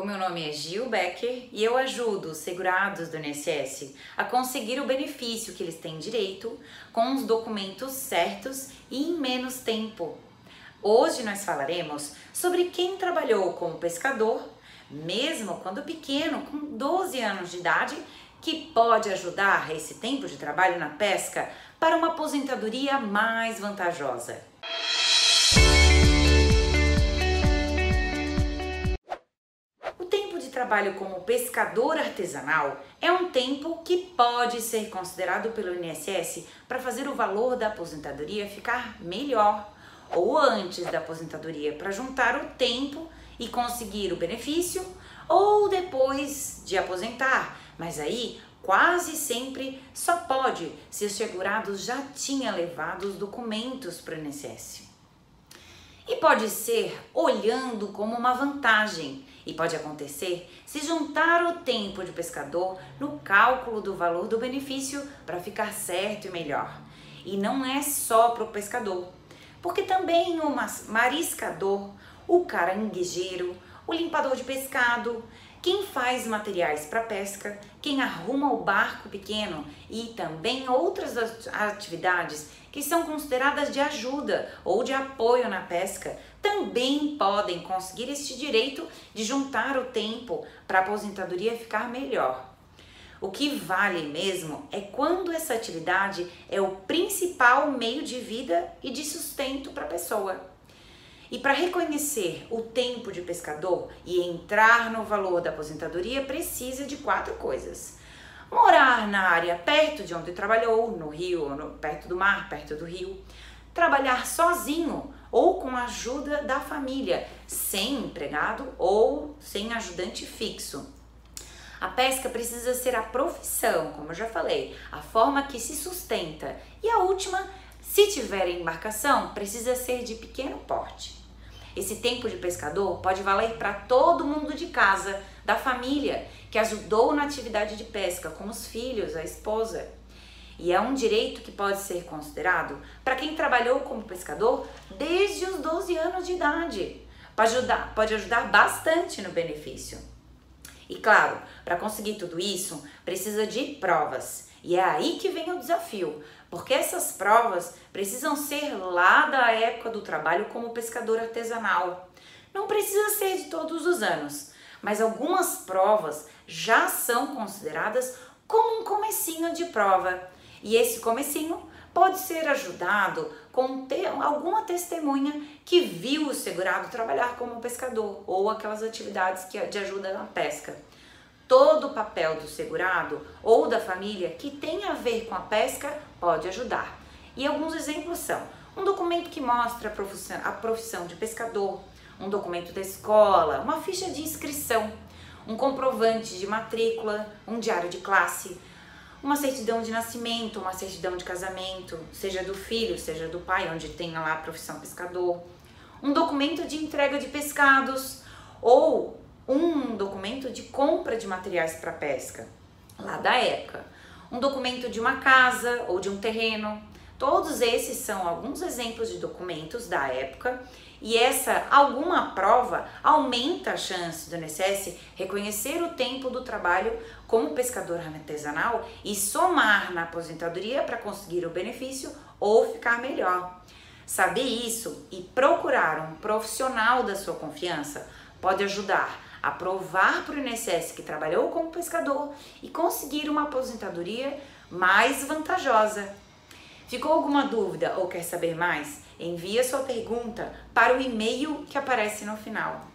O meu nome é Gil Becker e eu ajudo os segurados do INSS a conseguir o benefício que eles têm direito com os documentos certos e em menos tempo. Hoje nós falaremos sobre quem trabalhou como pescador, mesmo quando pequeno, com 12 anos de idade, que pode ajudar esse tempo de trabalho na pesca para uma aposentadoria mais vantajosa. Trabalho como pescador artesanal é um tempo que pode ser considerado pelo INSS para fazer o valor da aposentadoria ficar melhor, ou antes da aposentadoria para juntar o tempo e conseguir o benefício, ou depois de aposentar. Mas aí quase sempre só pode se os segurados já tinham levado os documentos para o INSS. E pode ser olhando como uma vantagem, e pode acontecer se juntar o tempo de pescador no cálculo do valor do benefício para ficar certo e melhor. E não é só para o pescador, porque também o mariscador, o caranguejeiro, o limpador de pescado, quem faz materiais para pesca, quem arruma o barco pequeno e também outras atividades que são consideradas de ajuda ou de apoio na pesca, também podem conseguir este direito de juntar o tempo para a aposentadoria ficar melhor. O que vale mesmo é quando essa atividade é o principal meio de vida e de sustento para a pessoa. E para reconhecer o tempo de pescador e entrar no valor da aposentadoria, precisa de quatro coisas. Morar na área perto de onde trabalhou, no rio, no, perto do mar, perto do rio. Trabalhar sozinho ou com a ajuda da família, sem empregado ou sem ajudante fixo. A pesca precisa ser a profissão, como eu já falei, a forma que se sustenta. E a última, se tiver embarcação, precisa ser de pequeno porte. Esse tempo de pescador pode valer para todo mundo de casa, da família, que ajudou na atividade de pesca, como os filhos, a esposa. E é um direito que pode ser considerado para quem trabalhou como pescador desde os 12 anos de idade. Pode ajudar, pode ajudar bastante no benefício. E claro, para conseguir tudo isso, precisa de provas. E é aí que vem o desafio, porque essas provas precisam ser lá da época do trabalho como pescador artesanal. Não precisa ser de todos os anos, mas algumas provas já são consideradas como um comecinho de prova. E esse comecinho pode ser ajudado com ter alguma testemunha que viu o segurado trabalhar como pescador ou aquelas atividades que de ajuda na pesca todo o papel do segurado ou da família que tem a ver com a pesca pode ajudar. E alguns exemplos são um documento que mostra a profissão, a profissão de pescador, um documento da escola, uma ficha de inscrição, um comprovante de matrícula, um diário de classe, uma certidão de nascimento, uma certidão de casamento, seja do filho, seja do pai, onde tenha lá a profissão pescador, um documento de entrega de pescados ou um documento de compra de materiais para pesca, lá da época, um documento de uma casa ou de um terreno. Todos esses são alguns exemplos de documentos da época e essa alguma prova aumenta a chance do INSS reconhecer o tempo do trabalho como pescador artesanal e somar na aposentadoria para conseguir o benefício ou ficar melhor. Saber isso e procurar um profissional da sua confiança pode ajudar a provar para o INSS que trabalhou como pescador e conseguir uma aposentadoria mais vantajosa. Ficou alguma dúvida ou quer saber mais? Envie a sua pergunta para o e-mail que aparece no final.